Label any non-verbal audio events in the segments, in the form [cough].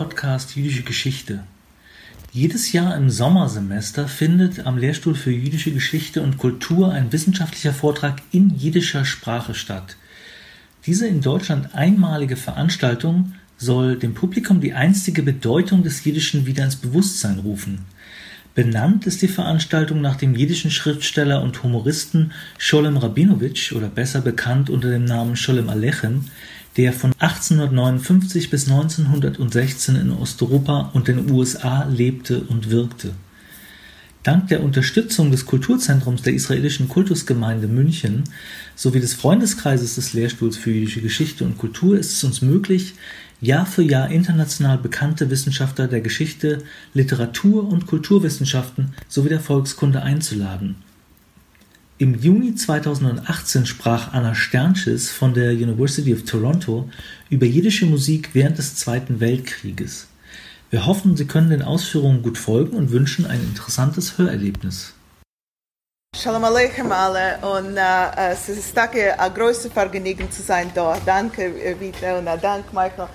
Podcast Jüdische Geschichte. Jedes Jahr im Sommersemester findet am Lehrstuhl für jüdische Geschichte und Kultur ein wissenschaftlicher Vortrag in jiddischer Sprache statt. Diese in Deutschland einmalige Veranstaltung soll dem Publikum die einstige Bedeutung des Jiddischen wieder ins Bewusstsein rufen. Benannt ist die Veranstaltung nach dem jiddischen Schriftsteller und Humoristen Sholem Rabinowitsch oder besser bekannt unter dem Namen Sholem Alechem, der von 1859 bis 1916 in Osteuropa und den USA lebte und wirkte. Dank der Unterstützung des Kulturzentrums der israelischen Kultusgemeinde München sowie des Freundeskreises des Lehrstuhls für jüdische Geschichte und Kultur ist es uns möglich, Jahr für Jahr international bekannte Wissenschaftler der Geschichte, Literatur und Kulturwissenschaften sowie der Volkskunde einzuladen. Im Juni 2018 sprach Anna Sternschiss von der University of Toronto über jiddische Musik während des Zweiten Weltkrieges. Wir hoffen, Sie können den Ausführungen gut folgen und wünschen ein interessantes Hörerlebnis. Shalom Aleichem alle und uh, es ist ein großes Vergnügen zu sein dort. Danke Vita und danke Michael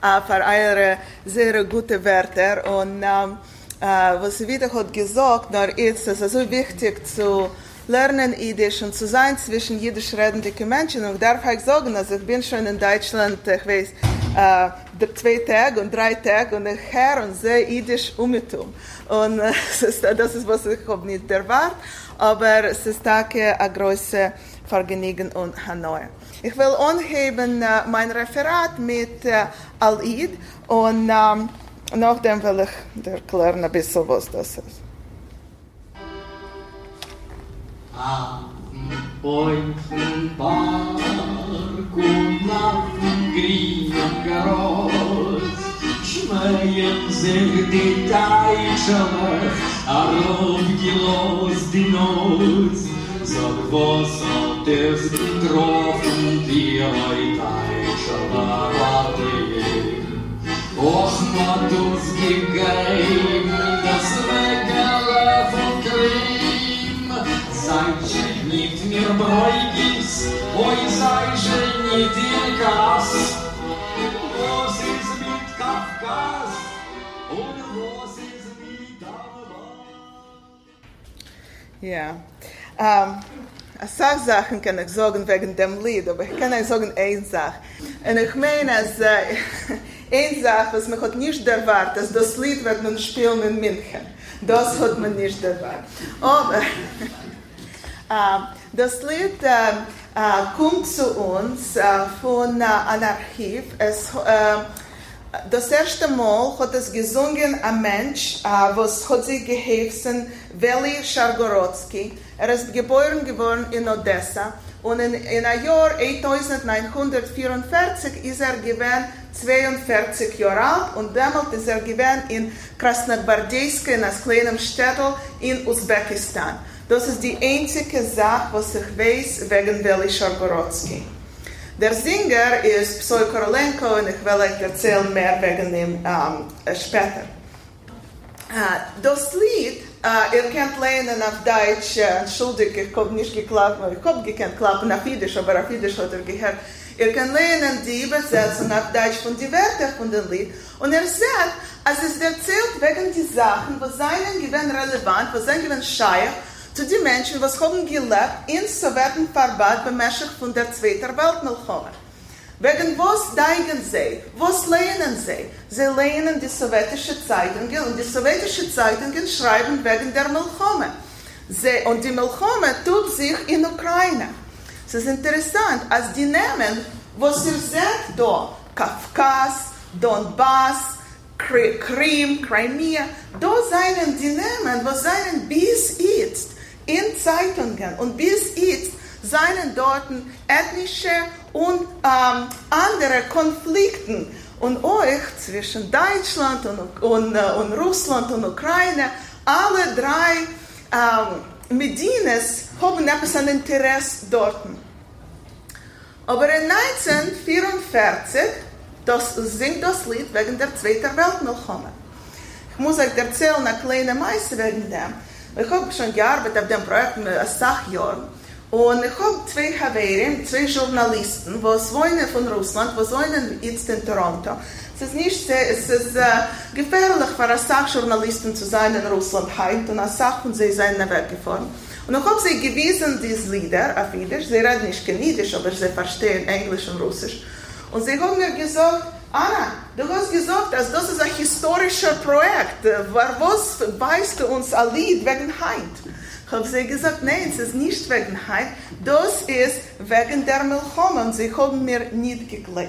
uh, für eure sehr gute Wörter und uh, was Vita hat gesagt, ist es so wichtig zu lernen Jiddisch und zu sein zwischen jiddisch redenden Menschen. Und darf ich sagen, also ich bin schon in Deutschland, ich weiß, äh, zwei Tage und drei Tage und ich höre und sehe Jiddisch umgetum. Und äh, [laughs] das, ist, das ist, was ich habe nicht erwartet, aber es ist auch ein großes Vergnügen und Hanoi. Ich will anheben äh, mein Referat mit äh, Al-Id und ähm, nachdem will ich erklären ein bisschen, was das ist. Poi un parco, una fungrina gros, Schmeien sich die Teiche, Arrof gelos die Nuss, Sag, was hat es getroffen, Die Heu Teiche, warte ich. Och, man tut's gegeben, Das Regale von Krieg, Seid nicht mir bräugis, oi sei je nicht in Kass. Was ist mit Kafkas und was ist mit Ja. Ähm, Ein paar Sachen kann ich sagen wegen dem Lied, aber ich kann euch sagen eine Sache. Und ich meine, als äh, [laughs] eine Sache, was man hat nicht erwartet, dass das Lied wird man spielen in München. Das hat man nicht erwartet. Aber [laughs] das Lied äh, äh, kommt zu uns äh, von äh, einem Archiv. Es, äh, das erste Mal hat es gesungen ein Mensch, äh, was hat sich geheißen, Veli Schargorodsky. Er ist geboren geworden in Odessa und in, in einem Jahr 1944 ist er gewesen 42 Jahre alt und damals ist er gewesen in Krasnogvardeysk, in einem kleinen Städtel in Usbekistan. Das ist die einzige Sache, was ich weiß wegen Veli Schargorodsky. Der Singer ist Psoy Korolenko und ich will euch erzählen mehr wegen ihm ähm, später. Uh, das Lied, uh, ihr könnt lernen auf Deutsch, uh, entschuldige, ich habe nicht geklappt, ich habe gekannt klappen auf Jiddisch, aber auf Jiddisch hat er gehört. Ihr könnt lernen die Übersetzung auf Deutsch von den Wörtern von dem Lied. Und er sagt, als es erzählt wegen die Sachen, was seien gewinn relevant, was seien gewinn scheich, zu den Menschen, was haben gelebt in Sowjetenverband bemäßigt von der Zweiten Weltmilchome. Wegen was denken sie? Was lernen sie? Sie lernen die sowjetische Zeitungen und die sowjetische Zeitungen schreiben wegen der Milchome. Sie, und die Milchome tut sich in Ukraine. Es ist interessant, als die nehmen, was ihr seht da, Kafkas, Donbass, Krim, Crimea, da seien die nehmen, was seien bis jetzt in Zeitungen und bis jetzt seien dort ethnische und ähm, andere Konflikte und euch zwischen Deutschland und, und, äh, und Russland und Ukraine, alle drei ähm, Medines haben etwas an Interesse dort. Aber in 1944, das singt das Lied wegen der Zweiten Weltmilchome. Ich muss euch erzählen, eine kleine Meise wegen dem. Ich habe schon gearbeitet auf dem Projekt mit Sachjahren. Und ich habe zwei Haverim, zwei Journalisten, die wohnen von Russland, die wohnen jetzt in Toronto. Es ist nicht sehr, es ist äh, gefährlich für eine Sachjournalisten zu sein in Russland heute und eine Sache von sie sind weggefahren. Und ich habe sie gewiesen, diese Lieder auf Jiddisch. Sie reden nicht kein Jiddisch, aber sie verstehen Englisch und Russisch. Und sie haben mir gesagt, Anna, du hast gesagt, dass das ist ein historisches Projekt. Was weißt du uns ein Lied wegen Heid? Ich habe sie gesagt, nein, es ist nicht wegen Heid. Das ist wegen der Milchome. Und sie haben mir nicht geglaubt.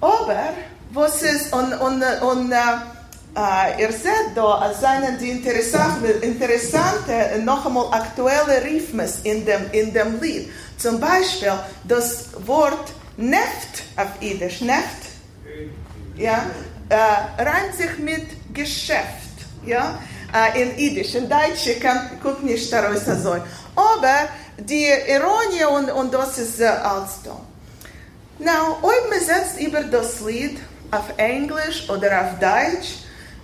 Aber, was ist, und, und, und äh, ihr seht da, sind die interessante, interessante, noch einmal aktuelle Rhythmus in dem, in dem Lied. Zum Beispiel das Wort Neft auf Jiddisch, Neft, ja, äh, reimt sich mit Geschäft, ja, äh, in Jiddisch. In Deutsch kann, kommt nicht daraus so. Aber die Ironie und, und das ist äh, als da. Now, ob man setzt über das Lied auf Englisch oder auf Deutsch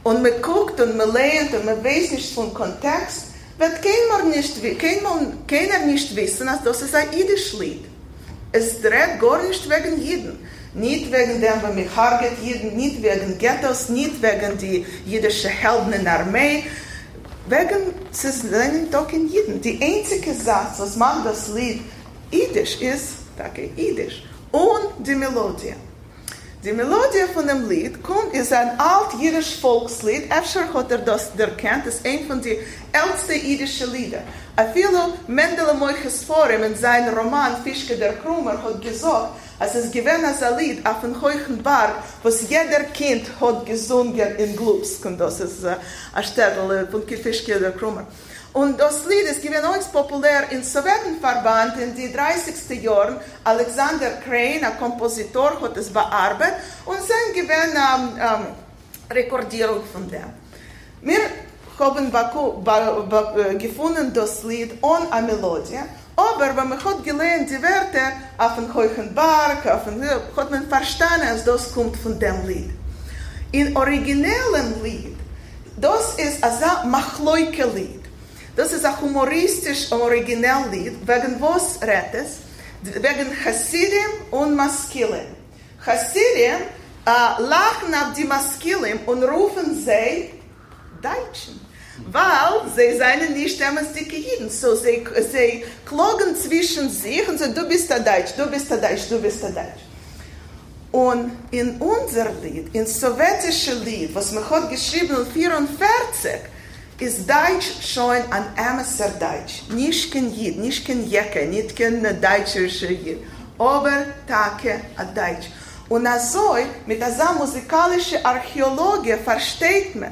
und man guckt und man lernt und man weiß nicht vom Kontext, wird keiner nicht, keiner, keiner nicht wissen, dass das ist ein Jiddisch Lied. Es dreht gar nicht wegen Jeden. Nicht wegen dem, was mich harget Jeden, nicht wegen Ghettos, nicht wegen die der Armee. Wegen, doch in Jeden. Die einzige Satz, was macht das Lied Jiddisch, ist, danke, Jiddisch. Und die Melodie. Die Melodie von dem Lied kommt, ist ein alt-jüdisch Volkslied. Efter hat er das erkannt, ist ein von den ältesten jüdischen Lieder. A viele Mendele Moiches Forum in seinem Roman Fischke der Krummer hat gesagt, als es gewesen als ein Lied auf dem hohen Berg, was jeder Kind hat gesungen in Glubsk. Und das ist äh, ein Städtel von Fischke der Krummer. Und das Lied ist gewesen auch populär im Sowjetenverband in den 30. Jahren. Alexander Crane, ein Kompositor, hat es bearbeitet und sein gewesen ähm, ähm, Rekordierung von dem. Wir haben gefunden das Lied ohne eine Melodie, aber wenn man hat gelernt die Wörter auf hohen Berg, auf dem, hat man verstanden, dass das kommt von dem Lied. In originellem Lied, das ist ein Machloike Lied. Das ist ein humoristisch originell Lied, wegen was redet es? Wegen Hasidim und Maskilim. Hasidim äh, lachen auf die Maskilim und rufen sie Deutschen. Weil sie seien nicht dicke Jiden. So sie, sie klagen zwischen sich und sagen, du bist der Deutsch, du bist der Deutsch, du bist der Deutsch. Und in unser Lied, in sowjetische Lied, was man hat geschrieben in 44, ist Deutsch schon ein Amesser Deutsch. Nicht kein Jid, nicht kein Jecke, nicht kein deutscher Jid, aber Tage a Deutsch. Und also mit dieser musikalischen Archäologie versteht man,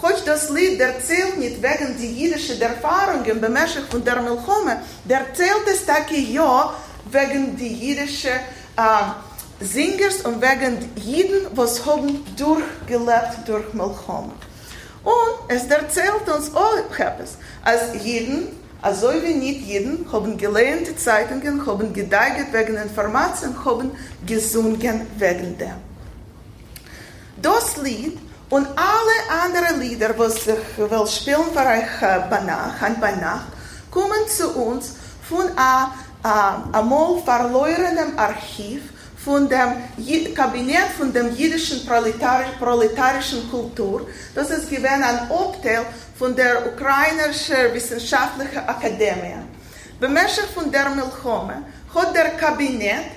Хоч das Lied erzählt nicht wegen die jüdischen Erfahrungen beim von der Milchome, der erzählt es taki ja wegen die jüdischen äh, Singers und wegen Jiden, was haben durchgelebt durch Milchome. Und es erzählt uns auch etwas. Als Jeden, also wie nicht Jeden, haben gelernt die Zeitungen, haben gedeiht wegen Informationen, haben gesungen wegen dem. Das Lied und alle anderen Lieder, was ich will spielen für euch bei Nacht, bei Nacht, kommen zu uns von einem einmal verlorenen Archiv von dem Kabinett von dem jüdischen proletarischen Kultur. Das ist gewesen ein Obteil von der ukrainischen wissenschaftlichen Akademie. Bemäßig von der Milchome hat der Kabinett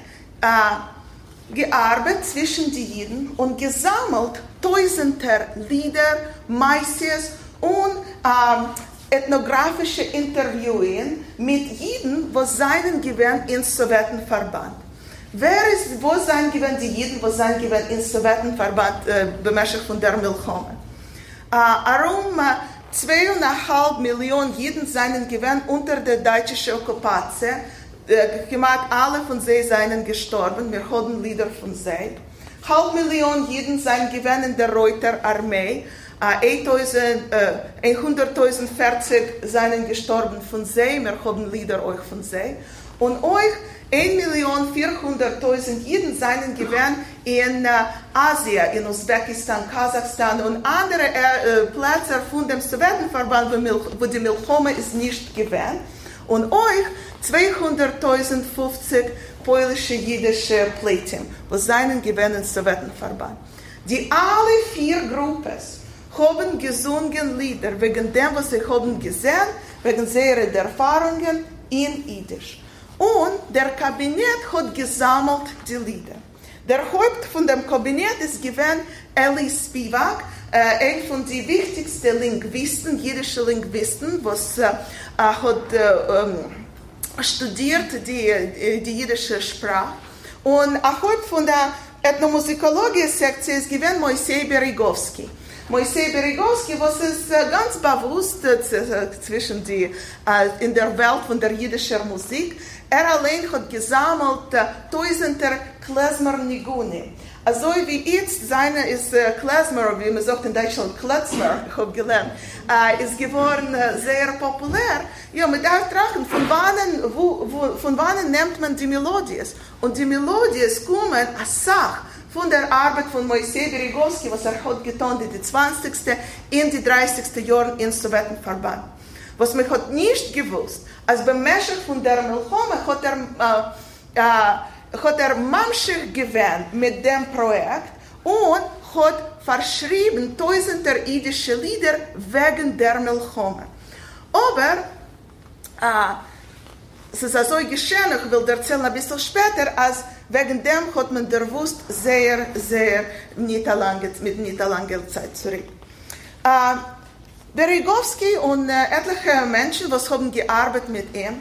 äh, gearbeitet zwischen den Jiden und gesammelt tausender Lieder, Messias und ähm, ethnografische Interviewen mit Jiden, was seinen gewähren im Sowjetenverband. Wer ist, wo sein gewesen die Jiden, wo sein gewesen im Sowjetenverband äh, bemäßigt von der Milchome? Äh, arum äh, zweieinhalb Millionen Jiden seien gewesen unter der deutschen Okkupation. Äh, gemacht, alle von sie seien gestorben. Wir haben Lieder von sie. Halb Million Jiden seien gewesen in der Reuter Armee. Uh, 100.040 seien gestorben von sie. Wir haben Lieder euch von sie. Und euch 1.400.000 Jiden seien gewesen in äh, Asien, in Usbekistan, Kasachstan und andere äh, Plätze von dem Sowjetenverband, wo, wo die Milchome ist nicht gewesen. und euch 200.050 polnische jüdische Plätze, was seinen gewinnen Sowjetenverband. Die alle vier Gruppen haben gesungen Lieder wegen dem, was sie haben gesehen, wegen ihrer Erfahrungen in Jiddisch. Und der Kabinett hat gesammelt die Lieder. Der Haupt von dem Kabinett ist gewesen Eli Spivak, äh, ein von den wichtigsten Linguisten, jüdischen Linguisten, was äh, hat äh, ähm, studiert die, die jüdische Sprache. Und ein Haupt von der Ethnomusikologie-Sektion ist gewesen Moisei Berigowski. Moisei Berigowski, was ist ganz bewusst zwischen die, in der Welt von der jüdischen Musik. Er allein hat gesammelt tausender Klezmer Niguni. Also wie jetzt seine ist äh, Klezmer, wie man sagt in Deutschland Klezmer, ich habe gelernt, äh, ist geworden äh, sehr populär. Ja, mit der Trachen, von wann, wo, wo, von wann nimmt man die Melodies? Und die Melodies kommen als Sach von der Arbeit von Moisei Berigowski, was er hat getan in die 20. in die 30. Jahren im Sowjetenverband. Was man hat nicht gewusst, als beim Meschach von der Milchome hat er, äh, äh, hat er Mamschich gewähnt mit dem Projekt und hat verschrieben tausender jüdische Lieder wegen der Milchome. Aber äh, es ist also geschehen, ich will erzählen ein bisschen später, als wegen dem hat man der Wust sehr, sehr mit nicht langer Zeit zurück. Äh, Berigowski und äh, etliche Menschen, was haben gearbeitet mit ihm,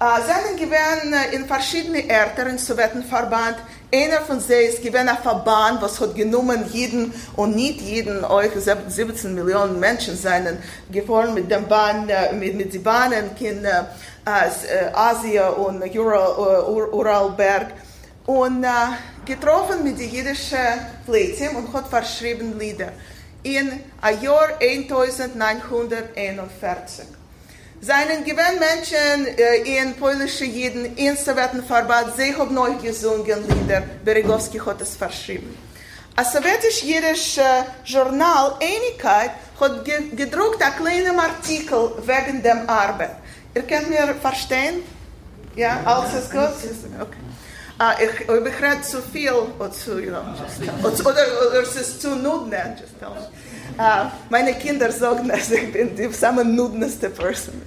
äh, sind gewesen äh, in verschiedenen Orten im Sowjetenverband. Einer von sie ist gewesen ein Verband, was hat genommen jeden und nicht jeden, euch 17 Millionen Menschen seien gefahren mit dem Bahn, äh, mit, mit den Bahnen in äh, Asien und Ural, Uralberg und äh, getroffen mit den jüdischen Plätzen und hat verschrieben Lieder in Jahr 1941. Seinen gewähnt Menschen äh, in polnische Jiden in Sowjetenverband, sie haben neu gesungen Lieder, Berigowski hat es verschrieben. Ein sowjetisch-jüdisches äh, Journal Einigkeit hat ge gedruckt einen kleinen Artikel wegen dem Arbeit. Ihr könnt mir verstehen? Ja, alles ist gut? Okay. Uh, ich, ich begrijp zu viel oder zu, you know, just, oder, oder es ist zu nudne, just tell. Uh, meine Kinder sagen, [laughs] dass ich bin die samme nudneste Person.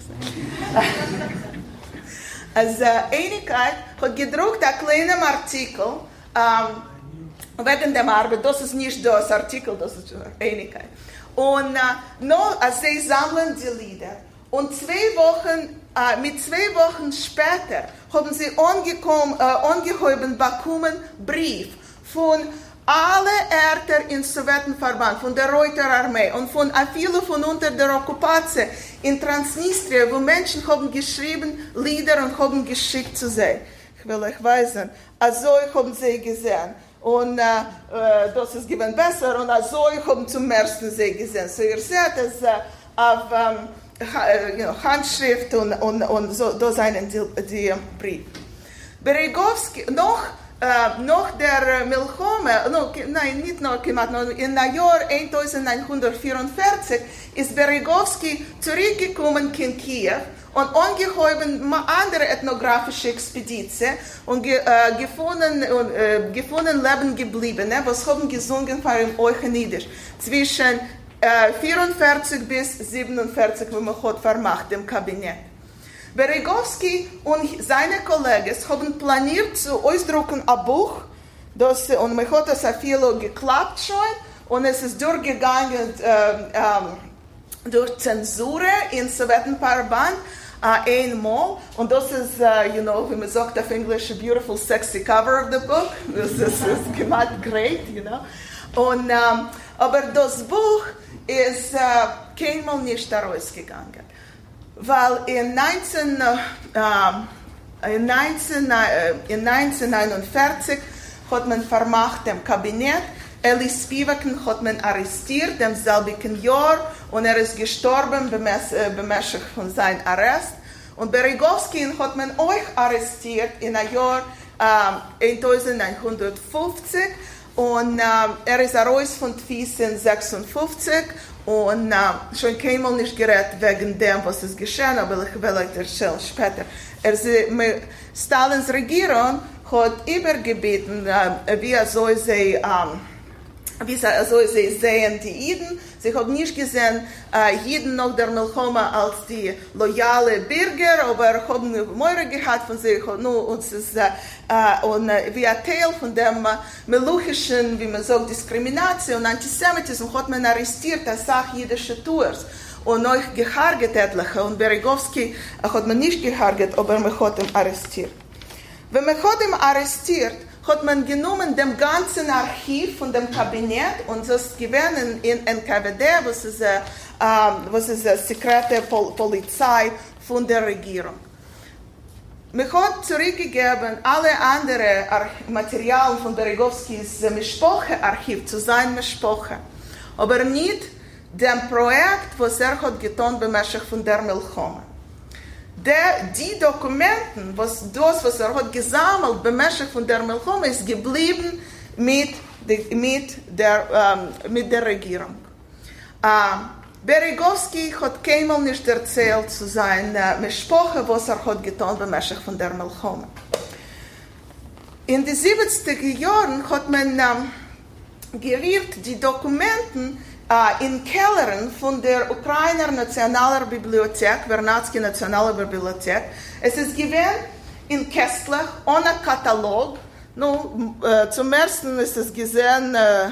[laughs] also, Einigkeit hat gedruckt einen kleinen Artikel um, wegen der Arbeit. Das ist nicht das Artikel, das ist Einigkeit. Und uh, noch, als sie sammeln die Lieder. Und zwei Wochen, äh, mit zwei Wochen später haben sie angekommen, äh, angehoben bekommen Brief von alle Ärter im Sowjetenverband, von der Reuterarmee und von vielen von unter der Okkupation in Transnistrien, wo Menschen haben geschrieben Lieder und haben geschickt zu sehen. Ich will euch weisen, also haben sie gesehen. Und äh, das ist gewinn besser und also haben zum ersten sie gesehen. So ihr seht es äh, auf... Ähm, know, Handschrift und, und, und so, da seien die, die Brief. Berigowski, noch, äh, noch der Milchome, no, nein, nicht noch gemacht, no, im Jahr 1944 ist Berigowski zurückgekommen in Kiew und angehäuben andere ethnografische Expeditionen und ge, äh, gefunden, äh, gefunden Leben gebliebene, was haben gesungen von Euchenidisch zwischen 44 bis 47, wo man hat vermacht im Kabinett. Berigowski und seine Kollegen haben planiert zu ausdrucken ein Buch, das, und man hat es viel geklappt schon, und es ist durchgegangen äh, äh, durch Zensur in Sowjetenverband äh, einmal, und das ist, uh, you know, wie man sagt auf Englisch, a beautiful, sexy cover of the book. [laughs] Das ist, gemacht great, you know. Und, um, aber das Buch ist äh, keinmal nicht rausgegangen. Weil in, 19, äh, in, 19, äh, in 1949 hat man vermacht dem Kabinett, Eli Spivaken hat man arrestiert im selben Jahr und er ist gestorben bemäßigt von seinem Arrest. Und Berigowski hat man euch arrestiert in der Jahr äh, 1950 und äh, er ist raus von Thyssen 56 Und äh, schon keinmal nicht gerät wegen dem, was ist geschehen, aber ich will euch erzählen später. Er, mit Stalins Regierung hat übergebeten, äh, wie soll sie, ähm, wie sie, soll sie sehen, die Iden. Sie hat nicht gesehen, äh, Jiden nach der Milchoma als die loyale Bürger, aber haben Meure gehabt von sich, nur uns ist, äh, äh, und äh, wie ein Teil von dem äh, meluchischen, wie man sagt, Diskrimination und Antisemitismus hat man arrestiert als Sache jüdische Tours. Und euch geharget etliche, und Berigowski hat man nicht geharget, aber man hat ihn arrestiert. Wenn man hat ihn arrestiert, hat man genommen dem ganzen Archiv von dem Kabinett und das gewesen in NKWD, was ist, äh, was ist die sekrete Pol Polizei von der Regierung. Man hat zurückgegeben alle anderen Materialien von Berigowskis Mischpoche-Archiv zu seinem Mischpoche, aber nicht dem Projekt, was er hat getan beim von der Milchome der, die Dokumenten, was das, was er hat gesammelt beim von der Milchome, ist geblieben mit, de, mit, der, ähm, mit der Regierung. Ähm, Berigowski hat keinmal nicht erzählt zu seiner Mischpoche, was er hat getan beim von der Milchome. In den 70er Jahren hat man ähm, geriert die Dokumenten äh, in Kellern von der Ukrainer Nationaler Bibliothek, Vernadsky Nationaler Bibliothek. Es ist gewesen in Kessler ohne Katalog. Nu, äh, zum ersten ist es gesehen, äh,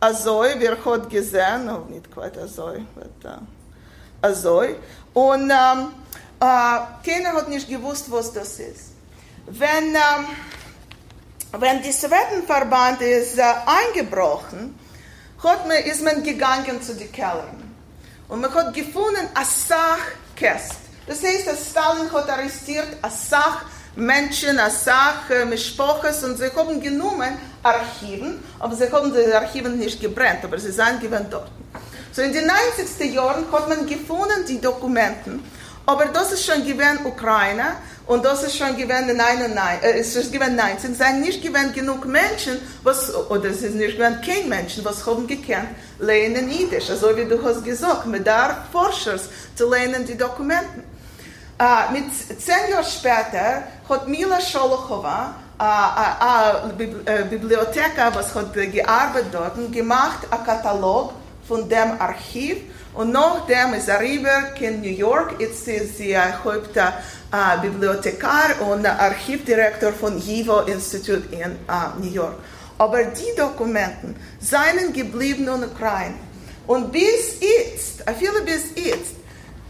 Azoi, wir hat gesehen, no, nicht quite Azoi, but uh, Azoi. Und ähm, äh, keiner hat nicht gewusst, was das ist. Wenn, ähm, wenn die Sowjetenverband ist äh, eingebrochen, hat man, ist man gegangen zu den Kellern. Und man hat gefunden, eine Sachkäst. Das heißt, dass Stalin hat arrestiert, eine Sach Menschen, eine Sache, Mischpoches, und sie haben genommen Archiven, aber sie haben die Archiven nicht gebrannt, aber sie sind gewann dort. So in den 90er Jahren hat man gefunden die Dokumenten, aber das ist schon gewann Ukraine, und das ist schon gewesen in 19, äh, es ist gewesen 19, es sind nicht gewesen genug Menschen, was, oder es ist nicht gewesen kein Menschen, was haben gekannt, lernen Jiddisch. Also wie du hast gesagt, mit der Forschers zu lernen die Dokumenten. Uh, mit zehn Jahren später hat Mila Sholochova, eine uh, uh, Bibliotheka, was hat gearbeitet dort, gemacht, einen Katalog von dem Archiv, und nachdem ist er rüber in New York, jetzt ist sie Haupt äh, Bibliothekar und Archivdirektor von YIVO Institute in äh, New York. Aber die Dokumenten seien geblieben in Ukraine. Und bis jetzt, viele bis jetzt,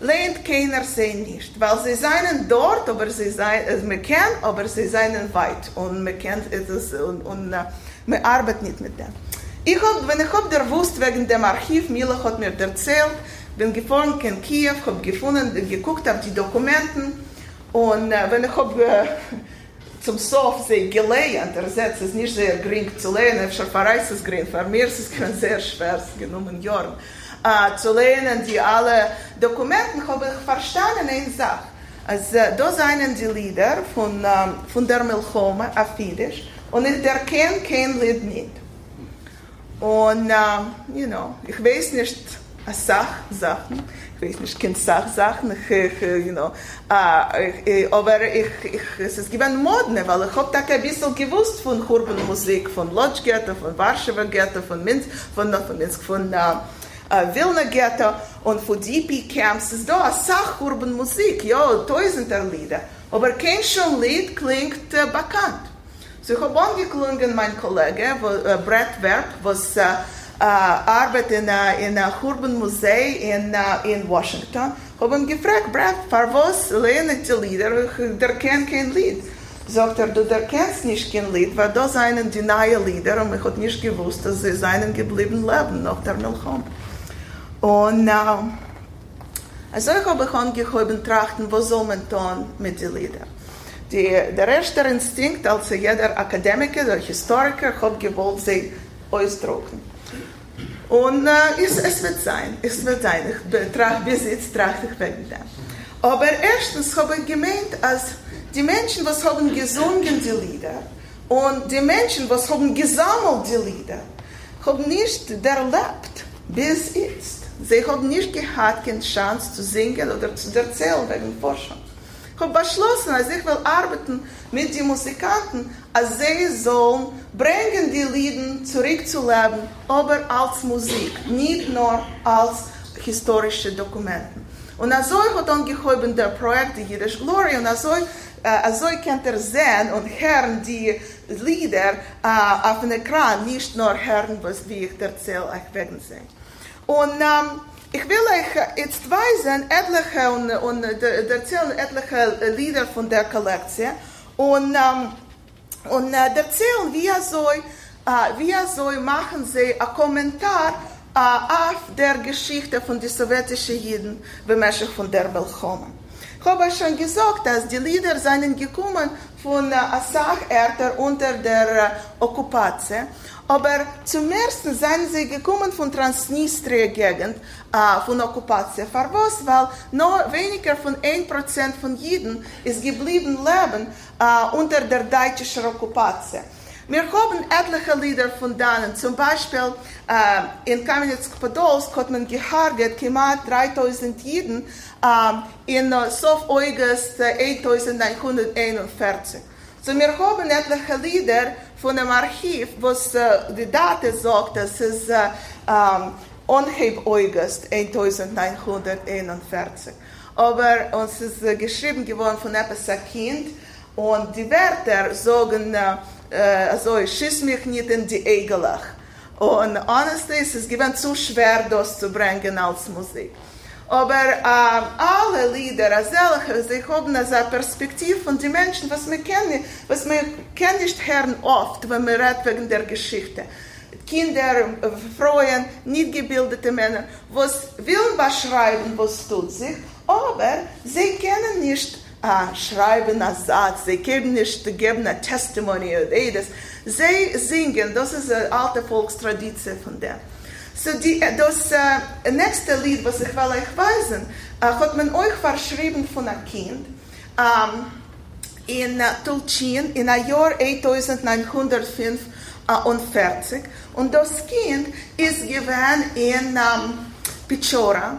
lehnt keiner sie nicht, weil sie seien dort, aber sie seien, also man kennt, aber sie seien weit und man kennt es und, und uh, man arbeitet nicht mit dem. Ich hab, wenn ich hab der wegen dem Archiv, Mila hat mir erzählt, bin gefahren in Kiew, hab gefunden, geguckt auf die Dokumenten und äh, wenn ich hab äh, zum Sof sie gelernt, er setzt es nicht sehr gering zu lernen, ich verreiß es gering, für mir ist es sehr schwer, genommen Jahren, äh, zu lernen, die alle Dokumenten habe ich verstanden, eine Sache. Also, da sind die Lieder von, ähm, von der Milchome auf Jiddisch und ich erkenne kein Lied nicht. Und, ähm, you know, ich weiß nicht, Sach Sachen, ich weiß nicht, kind Sach Sachen, ich, ich, you know, ich, aber ich, ich, es ist gewann Modne, weil ich hab da ein bisschen gewusst von Musik, von Lodz Ghetto, von Warschauer Ghetto, von Minsk, von, von Minsk, von uh, uh, Wilna Ghetto und von DP Camps, ist da eine Sach Musik, ja, tausender Lieder, aber kein schon Lied klingt uh, bekannt. So ich habe angeklungen, mein Kollege, wo, uh, Brett Werb, was uh, uh, arbeitet in einem Urban Museum in, in Washington. Habe ihn gefragt, Brett, für was lernen die Lieder? Der kennt kein Lied. Sagt er, du der kennst nicht kein Lied, weil da seien die neuen Lieder und ich habe nicht gewusst, dass sie seinen geblieben leben nach der Milchom. Und uh, also ich habe angehoben trachten, was soll man tun mit den Liedern. Die, der erste Instinkt, als jeder Akademiker oder Historiker, hat gewollt, sie ausdrucken. Und äh, es, es wird sein, es wird sein. Ich betrachte, bis jetzt trachte ich dem. Aber erstens habe ich gemeint, als die Menschen, was haben gesungen die Lieder, und die Menschen, was haben gesammelt die Lieder, haben nicht erlebt, bis jetzt. Sie haben nicht gehabt, keine Chance zu singen oder zu erzählen wegen Forschung. Ich habe beschlossen, als ich will arbeiten mit den Musikanten, als sie sollen bringen die Lieder zurückzuleben, aber als Musik, nicht nur als historische Dokumente. Und also hat angehoben der Projekt die Jiddisch Glory und also, äh, also könnt ihr sehen und hören die Lieder äh, auf dem Ekran, nicht nur hören, was wie ich erzähle, euch wegen sie. Und ähm, ich will euch jetzt weisen, etliche und, und äh, erzählen etliche Lieder von der Kollektion und, ähm, und äh, erzählen, wie er soll, äh, wie er soll machen sie einen Kommentar äh, auf der Geschichte von den sowjetischen Juden bemäßig von der Belchome. Habe schon gesagt, dass die Lieder seien gekommen von äh, Asach-Ärter unter der äh, Okkupation. Aber zum ersten seien sie gekommen von Transnistria-Gegend, äh, von Okkupation. Für? Weil nur weniger von 1% von Juden ist geblieben leben äh, unter der deutschen Okkupation. Wir haben etliche Lieder von denen. Zum Beispiel äh, in Kamenetsk-Podolsk hat man gehört, knapp 3000 Juden äh, in uh, Sof August äh, 1941. So wir haben etliche Lieder von dem Archiv, was äh, die Daten sagt, das ist äh, ähm, Onheb August 1941. Aber uns ist äh, geschrieben geworden von etwas Kind und die Wörter sagen, äh, also schieß mich nicht in die Egelach. Und honestly, es ist gewesen zu schwer, das zu bringen als Musik. Aber äh, alle Lieder, also, sie haben eine Perspektive von den Menschen, was wir kennen, was wir kennen nicht hören oft, wenn wir reden wegen der Geschichte. Kinder, Frauen, nicht gebildete Männer, was willen was schreiben, was tut sich, aber sie kennen nicht uh, schreiben einen Satz, sie geben nicht geben ein Testimony oder das. Sie singen, das ist eine alte Volkstradition von dem. So die, das uh, nächste Lied, was ich will euch weisen, uh, hat man euch verschrieben von einem Kind um, in uh, Tulchin in einem Jahr 1945 und das Kind ist gewesen in Pichora Uh,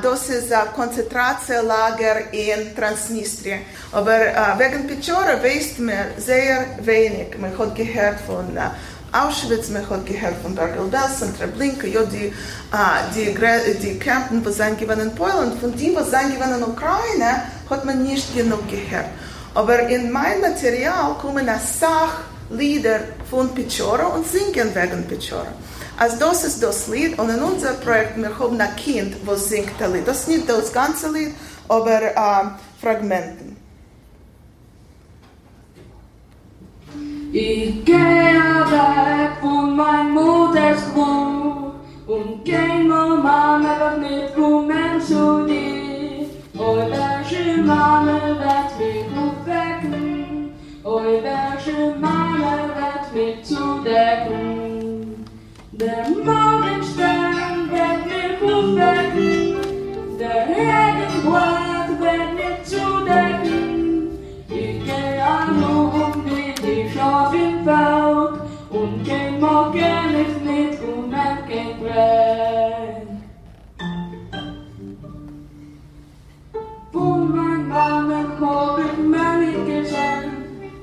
das ist ein Konzentrationslager in Transnistrien. Aber wegen Pichora weiß man sehr wenig. Man hat gehört von Auschwitz, man hat gehört von Bergen-Belsen, Treblinka, ja, die, die, die Campen, sind gewonnen in Polen. Von dem, was gewonnen in Ukraine, hat man nicht genug gehört. Aber in mein Material kommen Sachlieder von Pichora und singen wegen Pichora. Also das ist das Lied und in unserem Projekt wir haben ein Kind, das singt das Lied. Das ist nicht das ganze Lied, aber äh, Fragmenten. Ich gehe weg von mein Mutters Grund und mal Mama mit Blumen zu dir. Eure Mama wird mich aufwecken, eure Mama wird mich zudecken. Der Morgenstern wird mir der mir. Ich und bin ich auf und kein Morgen mein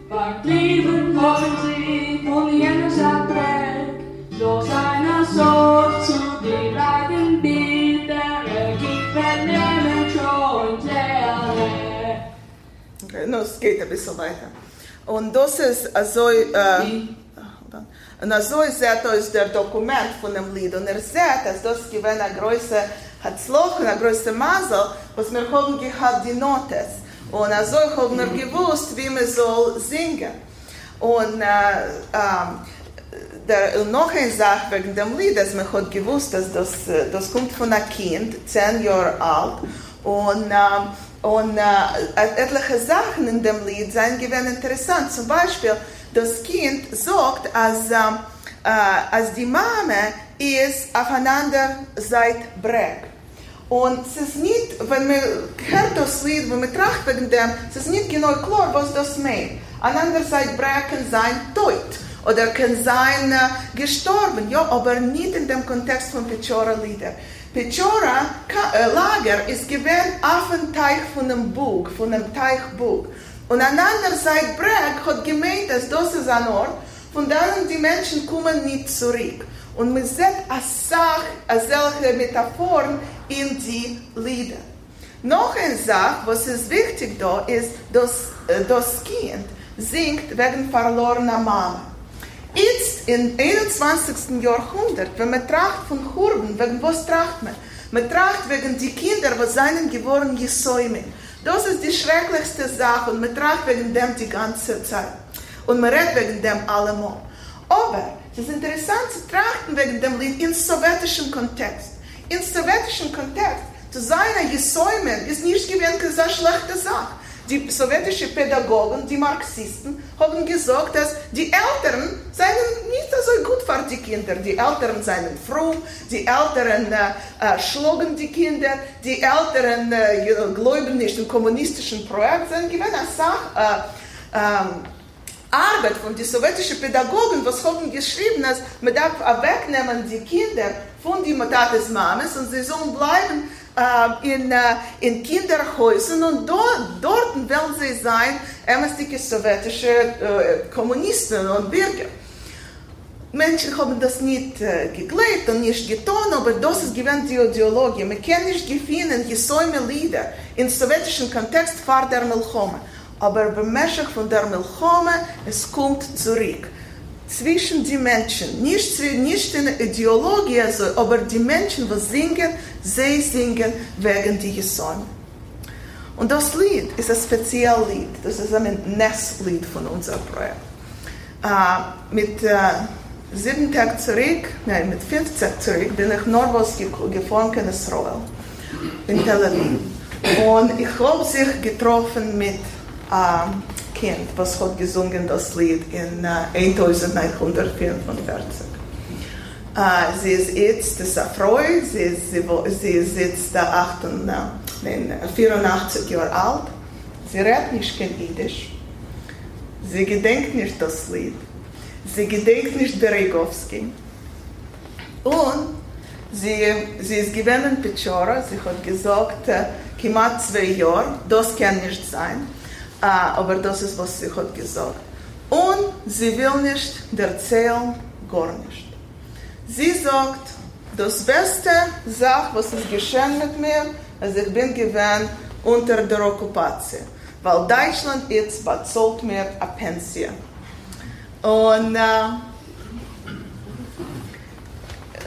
verglieben wollen sie von jenes Abbrett. So seiner Sohn zu den eigenen Bildern, gibt vernehmen schon Okay, no, es geht ein bisschen weiter. Und das ist also, äh, und also ist das der Dokument von dem Lied. Und er sieht, dass das gewinnt eine große Hatzloch, eine große Masel, was wir haben gehabt, die Notes. Und also haben wir gewusst, wie man soll singen. Und äh, ähm, der, noch eine Sache wegen dem Lied, dass man hat gewusst, dass das, das kommt von einem Kind, zehn Jahre alt, und, ähm, und äh, etliche Sachen in dem Lied sind gewesen interessant. Zum Beispiel, das Kind sagt, als, ähm, äh, als die Mama ist aufeinander seit Breck. Und es ist nicht, wenn man hört das Lied, wenn man tracht wegen dem, es ist nicht genau klar, was das meint. Einander seit Brecken sein Tod. Oder kann sein äh, gestorben, ja, aber nicht in dem Kontext von Pechora-Lieder. Pechora-Lager ist gewähnt auf dem Teich von dem Bug, von dem Teichbug. Und an anderer Seite Breg hat gemeint, dass das ist ein Ort, von dem die Menschen kommen nicht zurück. Und man sieht eine solche Metaphoren in die Lieder. Noch eine Sache, was ist wichtig da, ist, dass das Kind singt wegen verlorener Mama. Jetzt im 21. Jahrhundert, wenn man tracht von Hurben, wegen was tracht man? Man tracht wegen die Kinder, was seinen geworden Gesäumen. Das ist die schrecklichste Sache und man tracht wegen dem die ganze Zeit. Und man redet wegen dem allemal. Aber es ist interessant zu trachten wegen dem Lied im sowjetischen Kontext. Im sowjetischen Kontext, zu sein Gesäumen ist nicht gewesen eine schlechte Sache. Die sowjetischen Pädagogen, die Marxisten, haben gesagt, dass die Eltern seien nicht so gut für die Kinder. Die Eltern seien froh, die Eltern äh, schlagen die Kinder, die Eltern äh, glauben nicht im kommunistischen Projekt, sondern gewesen eine Sache, äh, ähm, Arbeit von den sowjetischen Pädagogen, was haben geschrieben, dass man darf wegnehmen die Kinder von die Tates Mames und sie sollen bleiben äh, in, äh, in Kinderhäusern und dort, dort werden sie sein, ämstliche sowjetische äh, Kommunisten und Bürger. Menschen haben das nicht äh, geglaubt und nicht getan, aber das ist gewähnt die Ideologie. Man kann nicht gewinnen, gesäume Lieder im sowjetischen Kontext vor der Milchome. Aber Meschach von der Milchome, es kommt zurück. Zwischen die Menschen, nicht, nicht in der Ideologie, also, aber die Menschen, die singen, sie singen wegen die Gesäume. Und das Lied ist ein Speziallied. Das ist ein Nestlied von unserem Projekt. Äh, mit äh, sieben Tagen zurück, nein, mit fünf Tagen zurück, bin ich Norwos gefahren in Israel, in Tel Aviv. Und ich habe sich getroffen mit Kind, was hat gesungen das Lied in uh, 1944. Uh, sie ist jetzt, das Frau, sie ist, sie, sie ist jetzt 8, nein, 84 Jahre alt. Sie redet nicht kein Jiddisch. Sie gedenkt nicht das Lied. Sie gedenkt nicht Beregowski. Und sie, sie ist gewesen in Pechora. Sie hat gesagt, äh, knapp zwei Jahre, das kann nicht sein. Aber das ist, was sie hat gesagt. Und sie will nicht erzählen, gar nicht. Sie sagt, das beste Sache, was ist geschehen mit mir, als ich bin gewesen unter der Okkupation. Weil Deutschland jetzt bezahlt mir eine Pension. Und, äh,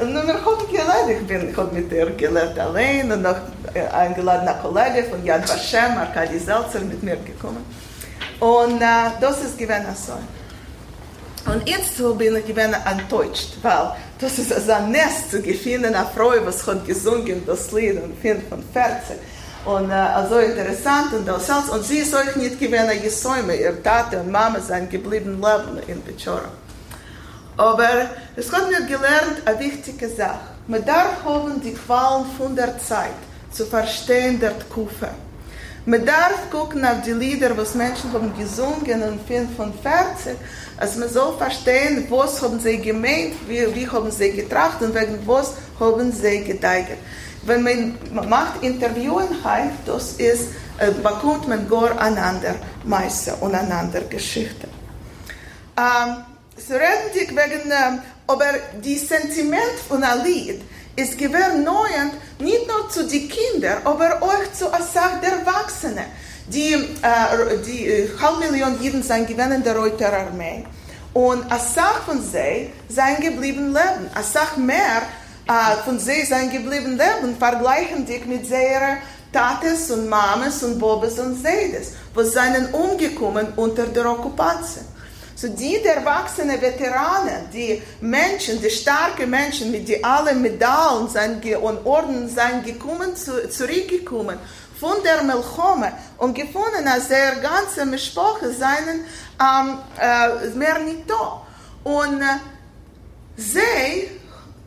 und wir haben gelernt, ich bin ich mit ihr gelernt allein und noch eingeladen ein Kollege von Yad Vashem, Arkadi Seltzer, mit mir gekommen. Und äh, das ist gewesen so. Und jetzt so bin ich gewesen enttäuscht, weil das ist also ein Nest zu gefunden, eine Frau, was hat gesungen, das Lied und Film von 14. Und äh, also interessant und das alles. Und sie ist euch nicht gewesen, eine Gesäume. Ihr Tate und Mama sind geblieben leben in Pechora. Aber es hat mir gelernt, eine wichtige Sache. Man darf haben die Qualen von der Zeit zu verstehen, der Kufe. Man darf gucken auf die Lieder, was Menschen haben gesungen von 40, als man soll verstehen, was haben sie gemeint, wie, wie haben sie getracht und wegen was haben sie gedeigert. Wenn man macht Interviewen heim, das ist, äh, bekommt man gar einander Meister und einander Geschichte. Ähm, so reden sich wegen, äh, aber die Sentiment von einem Lied ist gewähnt neu nicht nur zu den Kindern, aber auch zu einer Sache der Erwachsenen. Die, äh, die äh, halbe Million Jeden sind gewähnt in der Reuter Armee. Und Sache von sie sind geblieben leben. Sache mehr äh, von sie sind geblieben leben, vergleichen dich mit ihrer Tates und Mames und Bobes und Seides, wo seien umgekommen unter der Okkupation. So die der erwachsene Veteranen, die Menschen, die starken Menschen mit die allen Medaillen sind und Orden sind gekommen, zu, zurückgekommen von der Melchome und gefunden, als der ganze Mischproche seien ähm, äh, mehr nicht da. Und äh, sie,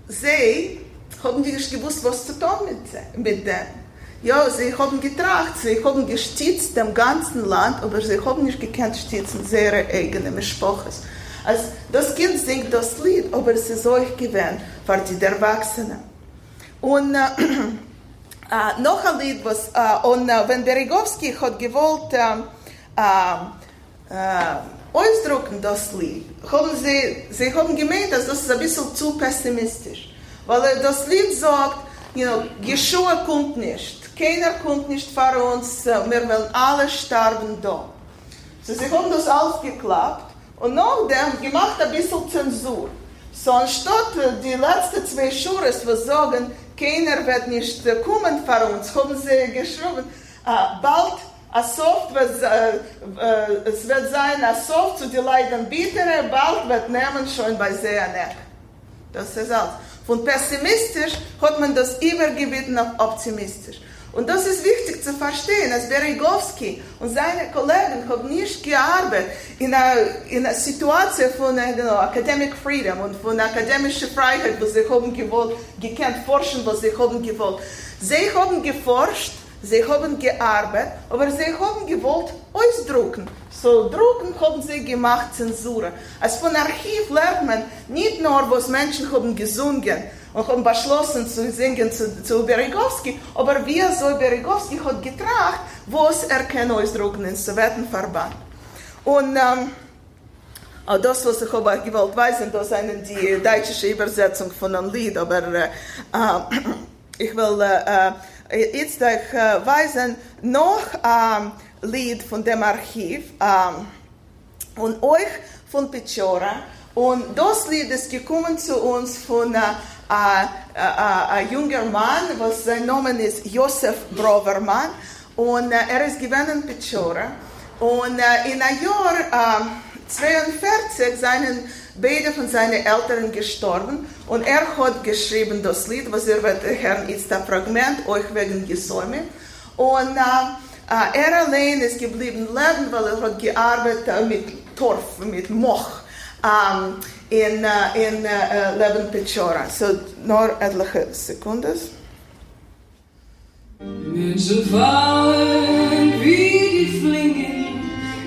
sie haben nicht gewusst, was zu tun mit, mit dem. Ja, sie haben getracht, sie haben gestützt dem ganzen Land, aber sie haben nicht gekannt stützen ihre eigene Mischproches. als das Kind singt das Lied, aber es ist euch gewähnt, für die Erwachsenen. Und äh, [clears throat] äh, noch ein Lied, was, äh, und äh, wenn Berigowski hat gewollt, äh, äh, äh, ausdrucken das Lied, haben sie, sie haben gemeint, dass das ist ein bisschen zu pessimistisch. Weil das Lied sagt, you know, Yeshua kommt nicht, keiner kommt nicht für uns, äh, wir wollen alle sterben da. So, sie haben das aufgeklappt und nachdem gemacht ein bisschen Zensur. So anstatt äh, die letzten zwei Schures, was sagen, keiner wird nicht äh, kommen für uns, haben sie geschrieben, äh, bald Asoft wird, äh, äh, es wird sein, Asoft zu die Leiden bittere, bald wird nehmen schon bei sehr nett. Das ist alles. Von pessimistisch hat man das übergebeten auf optimistisch. Und das ist wichtig zu verstehen, dass Berigowski und seine Kollegen haben nicht gearbeitet in einer, in einer Situation von know, Academic Freedom und von akademischer Freiheit, wo sie haben gewollt, gekannt forschen, was sie haben gewollt. Sie haben geforscht, sie haben gearbeitet, aber sie haben gewollt ausdrucken. So drucken haben sie gemacht Zensur. Als von Archiv lernt man nicht nur, was Menschen haben gesungen, und haben beschlossen zu singen zu, zu Berigowski, aber wie so Berigowski hat getragen, was er kann ausdrucken im Sowjetenverband. Und ähm, das, was ich aber gewollt weisen, das ist die deutsche Übersetzung von einem Lied, aber äh, ich will äh, jetzt euch weisen noch ein Lied von dem Archiv und euch von Pichora. Und das Lied ist gekommen zu uns von ein junger Mann, was sein Name ist Josef Brovermann. Und er ist gewonnen in Pichora. Und in einem Jahr 42 seien beide von seinen Eltern gestorben. Und er hat geschrieben das Lied, was er wird hören, ist ein Fragment, euch wegen gesäumt. Und äh, er allein ist geblieben leben, weil er hat gearbeitet mit Torf, mit Moch um, in, uh, in uh, uh, Leben Pechora. So, nor etliche Sekundes. Menschen fallen wie die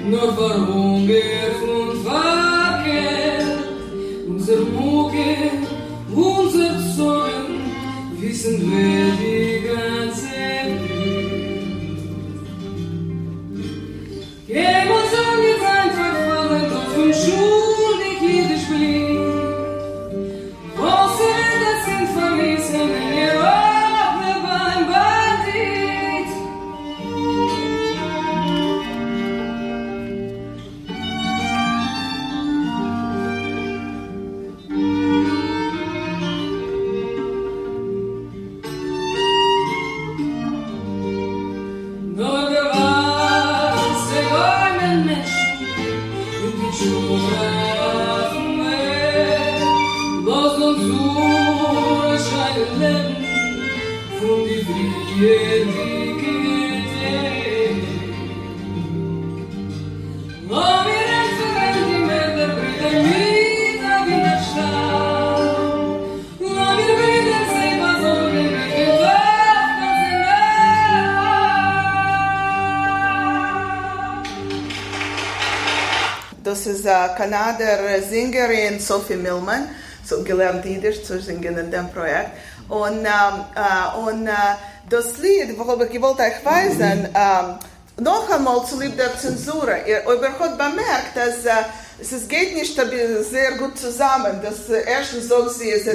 nur vor Hunger und Verkehr. Unser unser Zorn, wissen wir die ganze Welt. Uns Das ist eine Kanadier Sängerin Sophie Millman, so gelernt Jiddisch zu singen in dem Projekt. Und, ähm, äh, und äh, das Lied, worüber ich wollte euch weisen, ähm, noch einmal zu lieb der Zensur. Ihr ihr habt bemerkt, dass äh, es es geht nicht sehr gut zusammen. Das äh, erstens sagt sie, ist,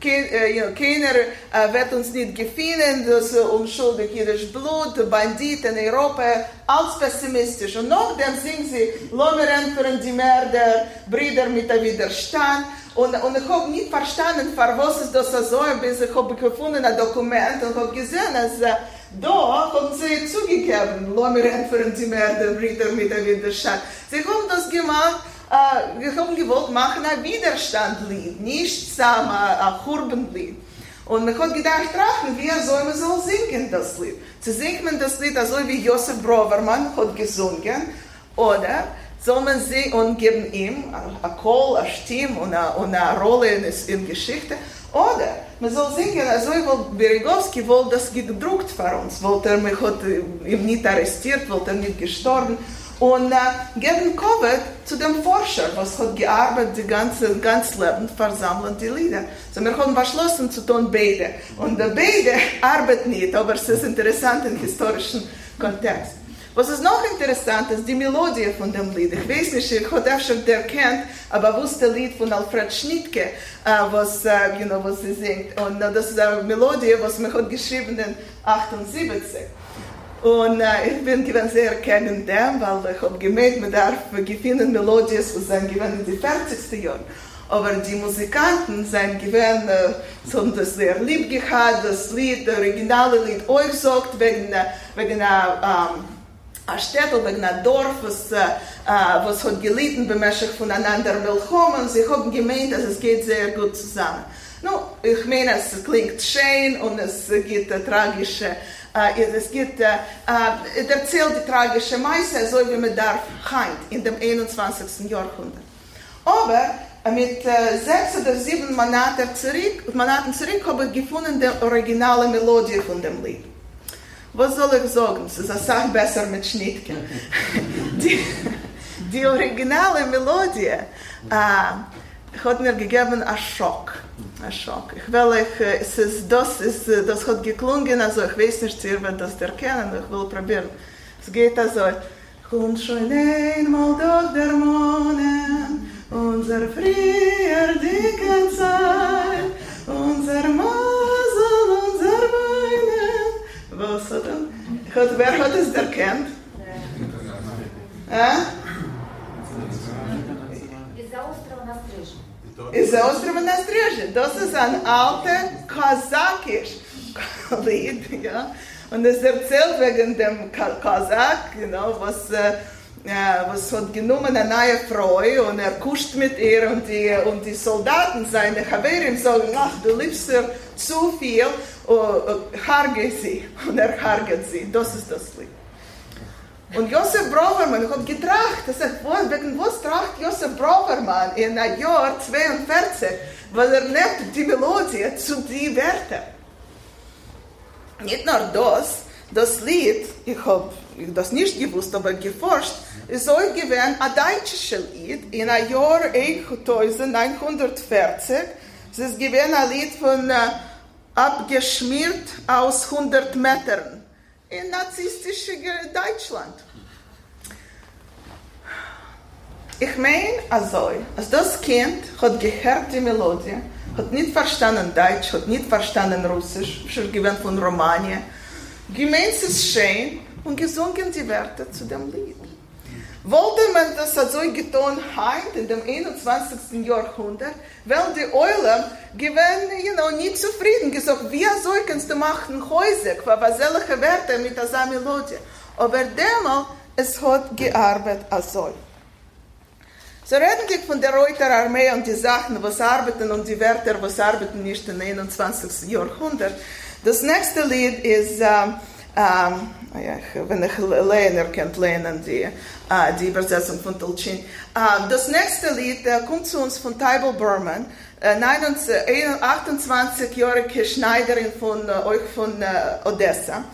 kein, äh, you know, keiner äh, wird uns nicht gefinden, das äh, unschuldig jüdisch Blut, Bandit in Europa, alles pessimistisch. Und nachdem singen sie, Lohmer entfern die Mörder, Brüder mit der Widerstand. Und, und ich habe nicht verstanden, für was ist das so, bis ich habe gefunden ein Dokument und habe gesehen, dass äh, da haben sie zugegeben, Lohmer entfern die Mörder, Brüder mit der Widerstand. Sie haben das gemacht, äh, wir haben gewollt machen ein Widerstandlied, nicht zusammen ein Churbenlied. Und man hat gedacht, trachten, wie soll man so singen, das Lied? Zu singt man das Lied, also wie Josef Brovermann hat gesungen, oder soll man singen und geben ihm ein Kohl, eine Stimme und eine, und eine Rolle in, in Geschichte, oder man soll singen, also weil Berigowski wollte das gedruckt für uns, wollte er mich hat ihm nicht arrestiert, wollte er nicht gestorben, und äh, geben Covid zu dem Forscher, was hat gearbeitet die ganze ganz Leben versammeln die Lieder. So wir haben beschlossen zu tun beide und äh, beide arbeiten nicht, aber es ist interessant im historischen Kontext. Was ist noch interessant ist die Melodie von dem Lied. Ich weiß nicht, ich habe schon erkannt, aber wusste Lied von Alfred Schnittke, äh, was, äh, you know, was sie singt. Und äh, das ist eine Melodie, was mir hat geschrieben in 78. Und äh, ich bin gewann sehr erkennend dem, weil ich habe gemerkt, man darf gefunden Melodien, was sind gewann in die 40. Jahren. Aber die Musikanten sind gewann, äh, haben das sehr lieb gehabt, das Lied, das originale Lied, euch sagt, wegen, äh, wegen einer, ähm, a Städtel wegen a Dorf, was, äh, was hat gelitten bemäßig voneinander willkommen. Sie haben gemeint, dass es geht sehr gut zusammen. Nu, ich meine, es klingt schön und es gibt eine tragische, äh, es gibt, äh, äh, erzählt die tragische Meise, so wie man darf heint in dem 21. Jahrhundert. Aber mit äh, sechs oder sieben Monaten zurück, Monaten zurück habe ich gefunden die originale Melodie von dem Lied. Was soll ich sagen? Es ist eine Sache besser mit Schnittke. [laughs] die, die originale Melodie äh, hat mir gegeben einen Schock. Ein Schock. Ich will, ich, es ist, das, ist, das hat geklungen, also ich weiß nicht, ihr werdet das erkennen, ich will probieren. Es geht also, kommt schon einmal durch der Monen, unser früher dicken Zeit, unser Masel, unser Weinen. Was hat er? Hat, wer hat es erkannt? Ja? iz austruma nas striežiem. Tas ir alte kazakisch Lied, [laughs] ja. Und es erzählt wegen dem Kasach, you know, was, äh, was hat genommen eine neue Frau und er kuscht mit ihr und die, und die Soldaten, seine Haverim sagen, ach, du liebst ihr zu viel, oh, oh, harge sie. Und er harget sie. Das ist das Lied. Und Josef Broverman, ich habe getracht, das ist, wo, wegen was tracht Josef Broverman in ein Jahr 42, weil er nimmt die Melodie zu die Werte. Nicht nur das, das Lied, ich habe das nicht gewusst, aber geforscht, ist auch gewesen ein deutsches Lied in ein Jahr 1940. Es ist gewesen ein Lied von äh, abgeschmiert aus 100 Metern in nazistischem Deutschland. Ich meine also, als das Kind hat gehört die Melodie, hat nicht verstanden Deutsch, hat nicht verstanden Russisch, schon gewöhnt von Romania, gemeint ist schön und gesungen die Wörter zu dem Lied. Wollte man das so getan heint in dem 21. Jahrhundert, weil die Eulen gewesen, you know, nicht zufrieden, gesagt, wie soll kannst du machen Häuser, was solche Werte mit dieser Melodie. Aber demmal, es hat gearbeitet als so. So reden wir von der Reuter Armee und die Sachen, was arbeiten und die Wörter, was arbeiten nicht im 21. Jahrhundert. Das nächste Lied ist, ja, wenn ich lehne, kennt lehnen die, äh, die Übersetzung von Tolchin. Ähm, das nächste Lied äh, kommt zu uns von Tybal Berman, äh, 28-jährige Schneiderin von äh, euch von äh, Odessa.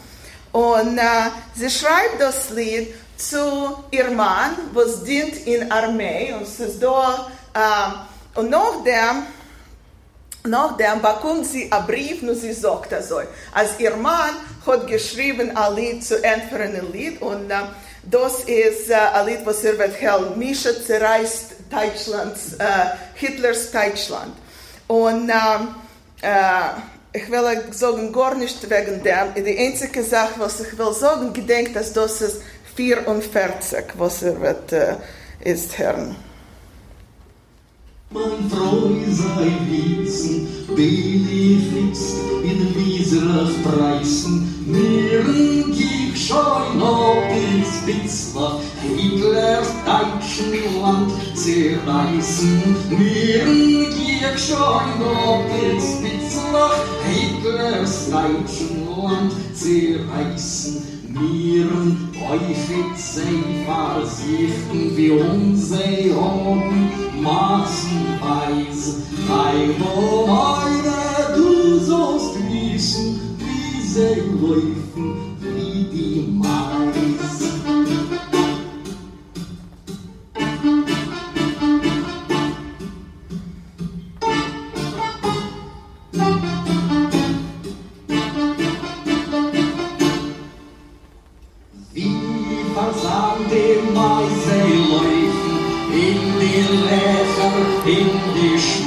Und äh, sie schreibt das Lied zu ihrem Mann, was dient in Armee. Und es ist da, äh, und nachdem, nachdem bekommt sie einen Brief, und sie sagt also, als ihr Mann hat geschrieben ein Lied zu entfernen ein Lied und äh, das ist äh, ein Lied, was er wird hell, Mischa zerreißt Deutschlands, äh, Hitlers Deutschland. Und ähm, äh, ich will sagen, gar nicht wegen dem. Die einzige Sache, was ich will sagen, gedenkt, dass das ist 44, was er wird, äh, ist, Herrn. Man freu sei wissen, benefits in Wieserach preisen, miren gib schon ob ins Spitzbach, Hitlers deutschen Land zerreißen, miren gib schon ob ins Spitzbach, Hitlers deutschen Mieren häufig sein Versichten wie unsere Hohen Maßenweis. Nein, wo meine, du sollst wissen, wie sie läufen,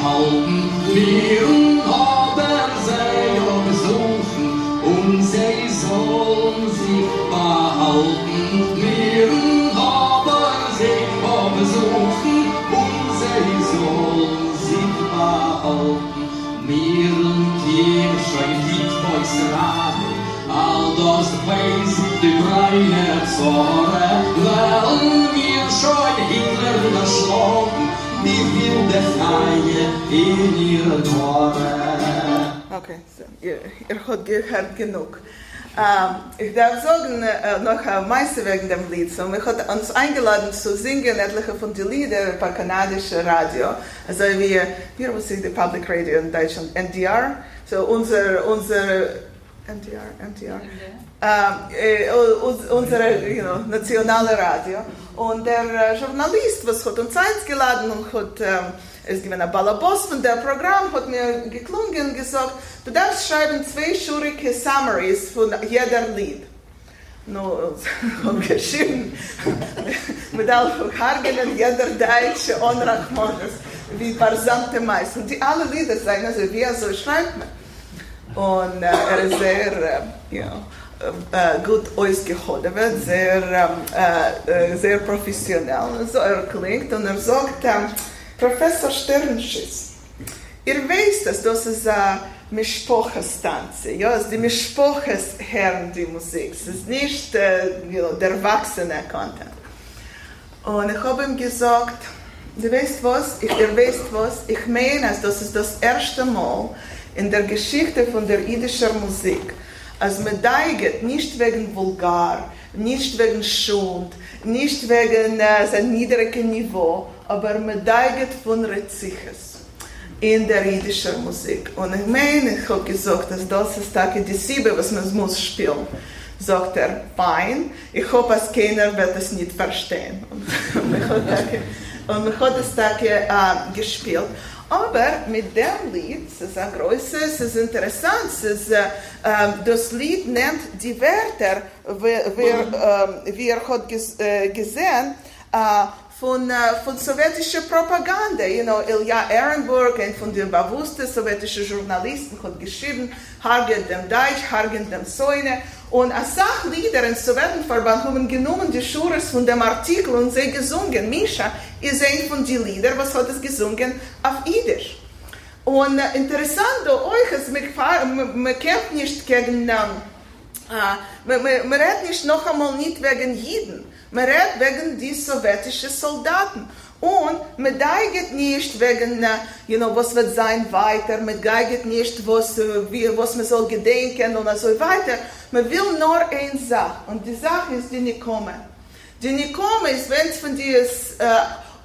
die Schmalten. Wir haben sie ja besuchen und sie sollen sich behalten. Wir haben sie ja besuchen und sie sollen sich behalten. Wir hier schon die Volksraten, all das weiß die reine Zorre, weil wir schon Hitler Okay, so, ihr, ihr habt gehört genug. Ähm, ich darf sagen, äh, noch am meisten wegen dem Lied. So, wir haben uns eingeladen zu singen, etliche von den Liedern per kanadische Radio. Also wie, wie was ist die Public Radio in Deutschland? NDR. So unser, unser, NDR, NDR. Äh, uns- unsere you know, nationale Radio. Und der äh, Journalist, was hat uns eingeladen und hat, ähm, es gibt ein Balabos von dem Programm, hat mir geklungen und gesagt, du darfst schreiben zwei schurige Summaries von jeder Lied. No, [laughs] haben geschrieben, [laughs] mit Alfred Hargenen, jeder Deutsche, on Rachmanis, wie Barsante Mais. Und die alle Lieder sagen, also wie er so schreibt. Und äh, er ist sehr, äh, you know, äh, gut ausgeholt, er wird sehr, ähm, äh, äh, sehr professionell. So er klingt und er sagt, ähm, Professor Sternenschiss, ihr wisst, dass das ist eine Mischpochestanze, ja, es die Mischpoches die Musik, es ist nicht äh, der erwachsene Content. Und ich habe ihm gesagt, du weißt was, ich, ihr wisst was, ich meine, es, das ist das erste Mal in der Geschichte von der jüdischen Musik, als man deiget, nicht wegen Vulgar, nicht wegen Schund, nicht wegen äh, sein niedrigen Niveau, aber man deiget von Reziches in der jüdischen Musik. Und ich meine, ich habe gesagt, dass das ist die Siebe, was man muss spielen. Sagt er, fein, ich hoffe, dass keiner wird es nicht verstehen. [laughs] Und ich habe das Tage äh, gespielt. Aber mit dem Lied, es ist ein großes, es ist interessant, es ist, äh, ähm, das Lied nennt die Wörter, wie, wie, ähm, wie er hat ges, äh, gesehen, äh, von, äh, von sowjetischer Propaganda. You know, Ilya Ehrenburg, ein von den bewussten sowjetischen Journalisten, hat geschrieben, Hargen dem Deutsch, Hargen dem Säune. Und als Sachlieder im Sowjetenverband haben genommen die Schures von dem Artikel und sie gesungen. Mischa ist ein von den Liedern, was hat es gesungen auf Jiddisch. Und äh, interessant auch euch man kämpft nicht gegen, äh, man, man, man redet nicht noch einmal nicht wegen Jiden, man redet wegen die sowjetischen Soldaten. Und man deiget nicht wegen, you know, was wird sein weiter, man deiget nicht, was, wie, was man soll gedenken und so weiter. Man will nur eine Sache, und die Sache ist die Nikome. Die Nikome ist, wenn es von dir ist, äh,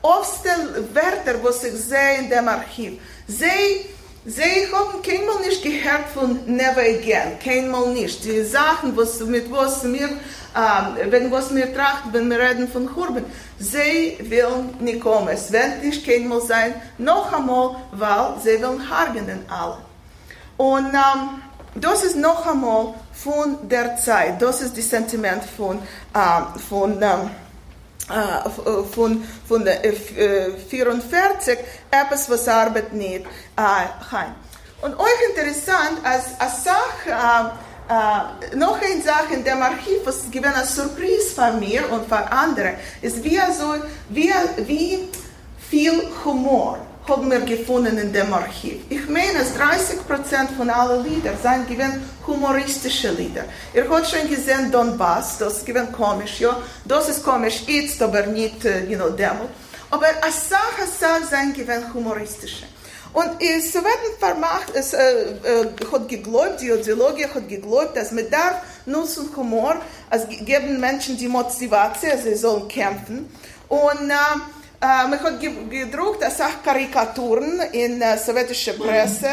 oftsten Wörter, was ich sehe in dem Archiv. Sie, sie haben keinmal nicht gehört von Never Again, keinmal nicht. Die Sachen, was, mit was wir, ähm, wenn was wir trachten, wenn wir reden von Hurben, sie wollen nicht kommen. Es wird nicht keinmal sein, noch einmal, weil sie wollen hargenen alle. Und ähm, das ist noch einmal von der Zeit, das ist das Sentiment von, ähm, von ähm, äh, von, von der äh, f- äh, 44, etwas, was Arbeit nicht äh, kann. Und euch interessant, als, Sache, äh, äh, noch eine Sache in dem Archiv, was gewesen als Surprise für mir und für andere, ist wie, also, wie, wie viel Humor haben wir gefunden in dem Archiv. Ich meine, dass 30% von allen Liedern sind gewesen humoristische Lieder. Ihr habt schon gesehen Donbass, das ist komisch, ja. Das ist komisch jetzt, aber nicht, äh, you know, demol. Aber als Sache, Sache sind gewesen humoristische. Und es werden vermacht, es äh, äh, hat geglaubt, die Ideologie hat geglaubt, dass man darf nutzen Humor, ge- geben Menschen die Motivation, sie sollen kämpfen. Und äh, äh, man hat ge gedruckt, als auch Karikaturen in äh, sowjetischer Presse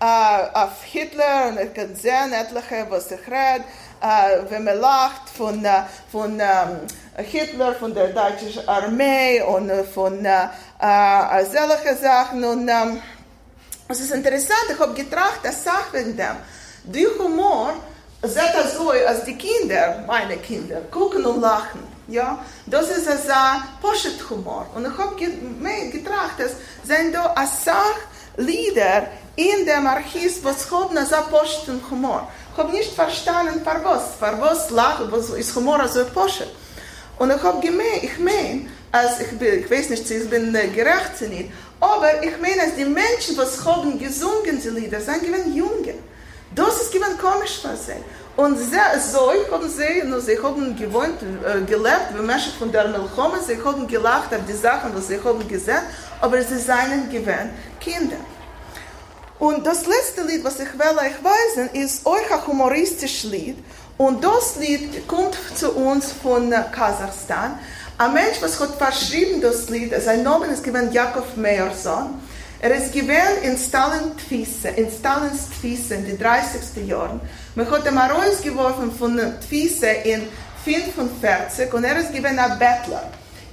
äh, auf Hitler und ich kann sehen etliche, was ich rede, äh, wenn man lacht von, von ähm, Hitler, von der deutschen Armee und von äh, äh, solche Sachen und ähm, es ist interessant, ich habe getracht, das sagt wegen dem. Die Humor sieht das so, als die Kinder, meine Kinder, gucken und lachen. Ja, das ist ein Poschet-Humor. Und ich habe gedacht, dass sind da eine Sache Lieder in dem Archiv, was haben einen Poschet-Humor. Ich habe nicht verstanden, für was, für was lachen, was ist Humor so Poschet. Und ich habe gemeint, ich meine, als ich bin, ich weiß nicht, ich bin äh, gerecht nicht, aber ich meine, als die Menschen, was haben gesungen, die Lieder, sind gewinn Junge. Das ist gewinn komisch für sie. Und sie, so haben sie, no, sie haben gewohnt, äh, gelebt, wie Menschen von der Milchome, sie haben gelacht auf die Sachen, was sie haben gesehen, aber sie seien gewinn Kinder. Und das letzte Lied, was ich will euch weisen, ist euch ein humoristisches Lied. Und das Lied kommt zu uns von äh, Kasachstan. Ein Mensch, was hat verschrieben das Lied, sein Name ist gewesen Jakob Meyerson. Er ist gewesen in Stalin Tfise, in Stalins Tfise in den 30. Jahren. Man hat ihn rausgeworfen von Tfise in 45 und er ist gewesen ein Bettler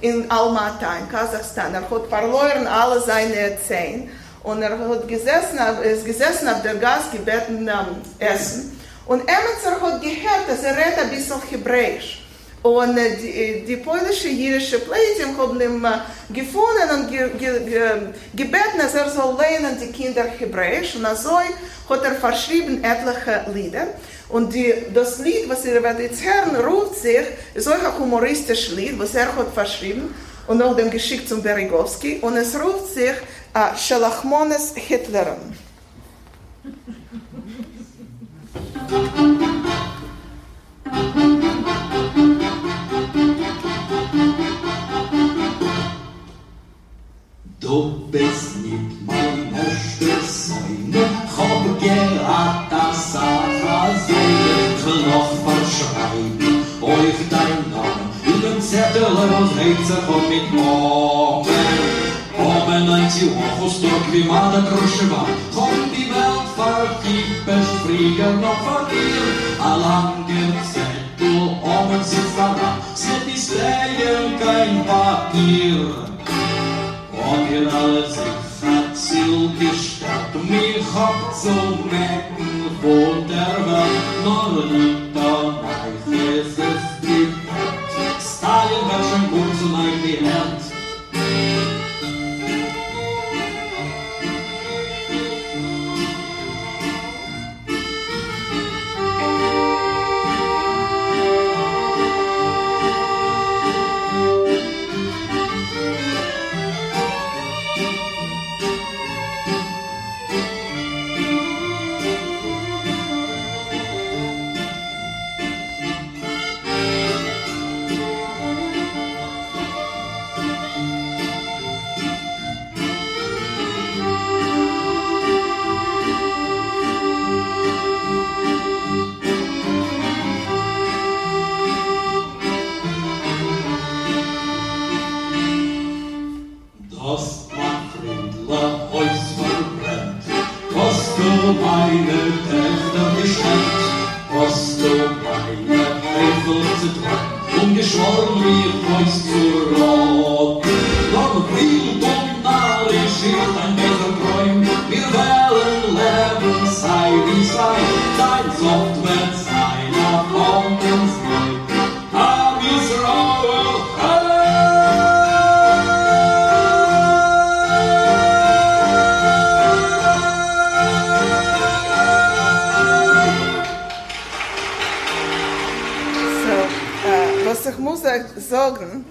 in Almaty, in Kasachstan. Er hat verloren alle seine Zähne und er hat gesessen, ist gesessen auf der Gas gebeten um, Essen. Und Emetzer hat gehört, dass er redet ein bisschen Hebräisch. Und äh, die, äh, die polnische jüdische Plätien haben äh, gefunden und ge, ge, ge, gebeten, dass er soll lernen die Kinder Hebräisch. Und so hat er verschrieben etliche Lieder. Und die, das Lied, was ihr jetzt hören, ruft sich, ist auch ein humoristisches Lied, was er hat verschrieben und auch dem geschickt zum Berigowski. Und es ruft sich uh, Shalachmones Hitlerin. Du bist nicht mein erstes Säune, hab gerad das Sache noch verschreiben, euch dein Name in den Zettel und Rätsel von mit Morgen. Oben ein Tioch, Stock wie Mada Kruschewa, komm die Welt verkippt, fliegen noch verkehrt, allang Zettel, oben sitzt da, sind die Stellen kein Papier. Und ihr alles ist hat Ziel gestatt Mich hat so mecken Vor der Welt Nur ein paar Meiches leben, sei wie sei, dein Soft wird sein, auf uns neu. Am Israel, So, äh, was ich muss sagen,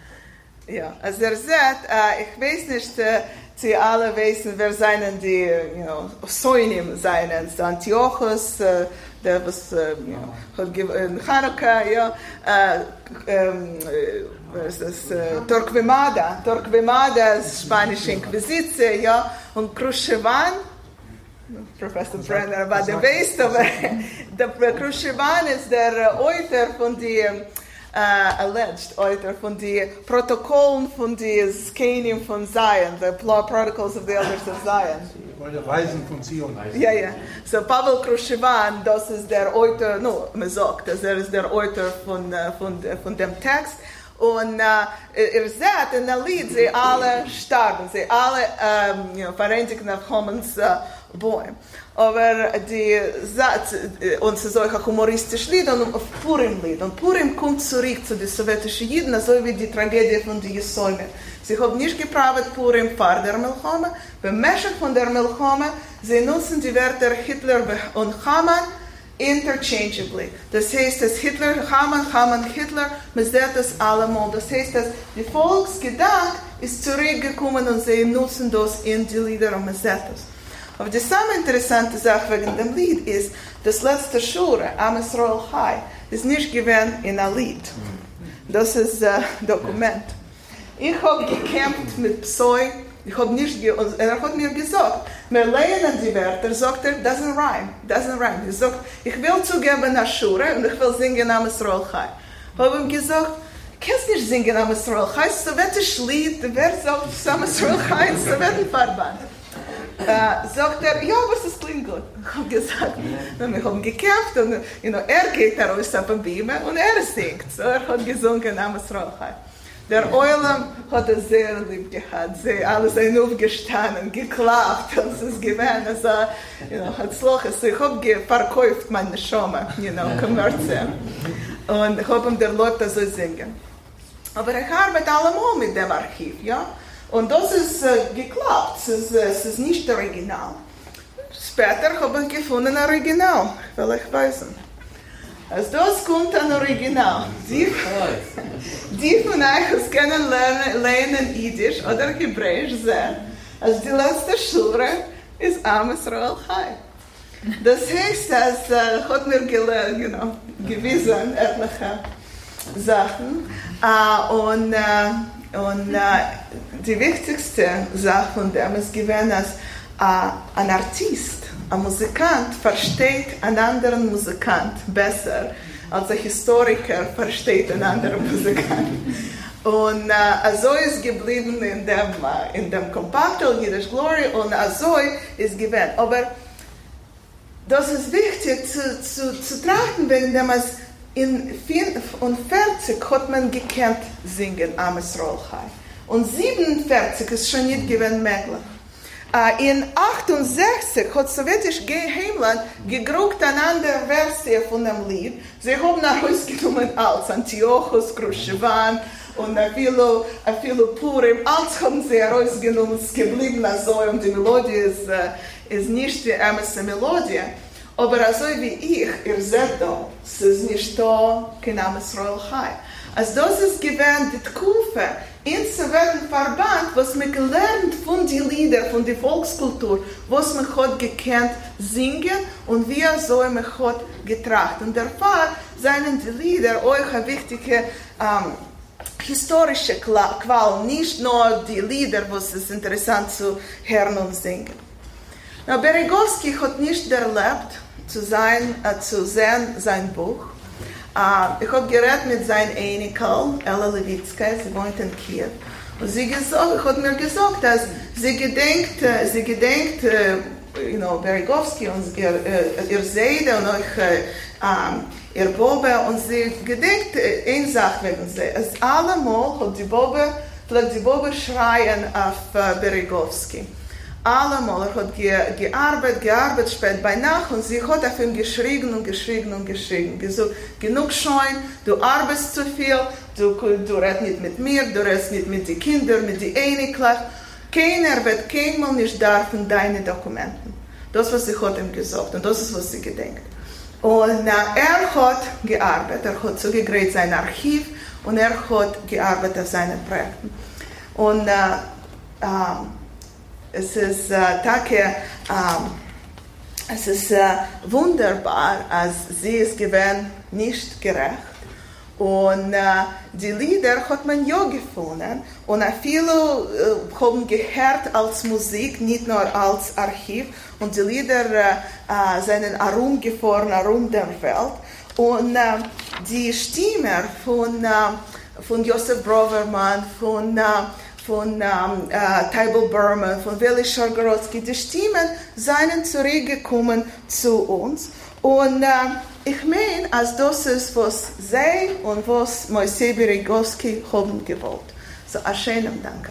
[laughs] ja, als ihr seht, äh, ich weiß nicht, äh, Sie alle wissen, wer seien die, you know, Soinim seien, Antiochus, äh, der was, äh, you know, in Chanukka, ja, äh, ähm, äh, was ist äh, Torquemada, Torquemada ist spanische Inquisition, ja, und Khrushchevan, Professor Brenner, aber [laughs] der weiß, aber der Khrushchevan ist der äh, Autor von die äh, alleged Autor von die Protokollen von die Skanium von Zion, the Pro- Protocols of the Elders of Zion. Oder Weisen von Zion. Ja, ja. So Pavel Khrushchevan, das ist der Autor, no, man sagt, dass er ist der Autor von, äh, von, von dem Text. Und äh, ihr seht in der Lied, sie alle starben, sie alle ähm, you know, vereinigt nach Homens äh, Bäume. Aber die Satz, äh, und auch ein humoristisches Lied und auf Purim-Lied. Und Purim kommt zurück zu den sowjetischen Juden, so wie die Tragödie von den Jesäumen. Sie haben nicht gebraucht Purim vor der Milchome. Beim Meschach von der Milchome, sie nutzen die Wörter Hitler und Haman interchangeably. Das heißt, dass Hitler, Haman, Haman, Hitler, man sieht das allemal. Das heißt, dass die Volksgedanke ist zurückgekommen und sie nutzen das in die Lieder und man sieht das. Aber die samme interessante Sache wegen dem Lied ist, das letzte Schure, Am Israel Chai, ist nicht gewesen in ein Lied. Das ist ein Dokument. Ich habe gekämpft mit Psoi, ich habe nicht, und er hat mir gesagt, wir lernen die Wörter, sagt er, doesn't rhyme, doesn't rhyme. Er sagt, ich will zugeben nach Schure und ich will singen Am Israel Chai. Ich habe ihm gesagt, kannst nicht singen Am Israel Chai, es ist ein sowjetisch Lied, wer sagt Am Israel Chai, es ist ein Sowjetenverband. Äh, sagt er, ja, aber es klingt gut. Ich habe gesagt, und wir haben gekämpft und you know, er geht da raus auf den Bühne und er singt. So, er hat gesungen, Amas Rochai. Der Eulam hat es sehr lieb gehabt, sie alles ein aufgestanden, geklappt, als es ist, you know, hat Sloch, also ich habe verkauft meine Schome, you know, kommerziell. Und ich habe ihm der Leute so singen. Aber ich arbeite allemal mit dem Archiv, ja. Und das ist äh, geklappt, es ist, äh, es ist nicht original. Später habe ich gefunden ein Original, weil ich weiß. Als das kommt ein Original. Die, die von euch, die kennen lernen, lernen Jiddisch oder Hebräisch sehr, als die letzte Schule ist Am Israel Chai. Das heißt, dass äh, hat mir gelernt, know, gewissen etliche Sachen. Äh, und äh, und äh, die wichtigste Sache von dem ist gewesen, dass äh, ein Artist, ein Musikant versteht einen anderen Musikant besser, als ein Historiker versteht einen anderen [laughs] Musikant. Und äh, so ist geblieben in dem, äh, in dem Kompaktel, Jiddisch Glory, und so ist gewesen. Aber das ist wichtig zu, zu, zu trachten, wegen dem es in 44 hat man gekannt singen am Israel. Und 47 ist schon nicht gewesen möglich. Uh, in 68 hat sowjetisch Heimland gegruckt eine andere Version von dem Lied. Sie haben nach Hause genommen als Antiochus, Khrushchevan und viele, viele Purim. Alles haben sie herausgenommen, es geblieben so und die Melodie ist, uh, ist nicht die ärmste Melodie. Aber so wie ich, ihr seht da, es ist nicht da, kein Name Israel Chai. Also das ist gewähnt die Kufe in Sowjetenverband, was man gelernt von den Liedern, von der Volkskultur, was man hat gekannt singen und wie so man hat getracht. Und der Fall seien die Lieder euch eine wichtige ähm, historische Qual, nicht nur die Lieder, was es interessant zu hören und singen. Na, Berigowski hat nicht erlebt, zu, sein, äh, zu sehen sein Buch. Äh, ich habe geredet mit seinem Enkel, Ella Levitska, sie wohnt in Kiew. Und sie gesagt, hat mir gesagt, dass sie gedenkt, äh, sie gedenkt, äh, you know, Berigowski und ihr, äh, ihr Seide und euch, äh, um, ihr Bobe und sie gedenkt eine Sache wegen sie. Es allemal hat die Bobe, vielleicht die Bobe schreien auf Berigowski. Allemal, er hat ge, gearbeitet, gearbeitet spät bei Nacht und sie hat auf ihn geschrien und geschrien und geschrien. Gesagt, genug schon, du arbeitest zu viel, du, du redest nicht mit mir, du redest nicht mit den Kindern, mit den Ähnlichen. Keiner wird keinmal nicht dürfen deine Dokumenten. Das, was sie hat ihm gesagt und das ist, was sie gedenkt. Und er hat gearbeitet, er hat zugegräht sein Archiv und er hat gearbeitet auf seinen Projekten. Und äh, äh, es ist äh, Tage, ähm, es ist äh, wunderbar, als sie es gewähnt, nicht gerecht. Und äh, die Lieder hat man ja gefunden und viele äh, haben gehört als Musik, nicht nur als Archiv. Und die Lieder äh, äh, sind herumgefahren, herum der Welt. Und äh, die Stimme von, äh, von Josef Broverman, von äh, von ähm, äh, Tybal Burma, von Weli Szargorowski, die Stimmen seien zurückgekommen zu uns. Und äh, ich meine, als das ist, was sie und was Moisei Berigowski haben gewollt. So, a schönen Dank.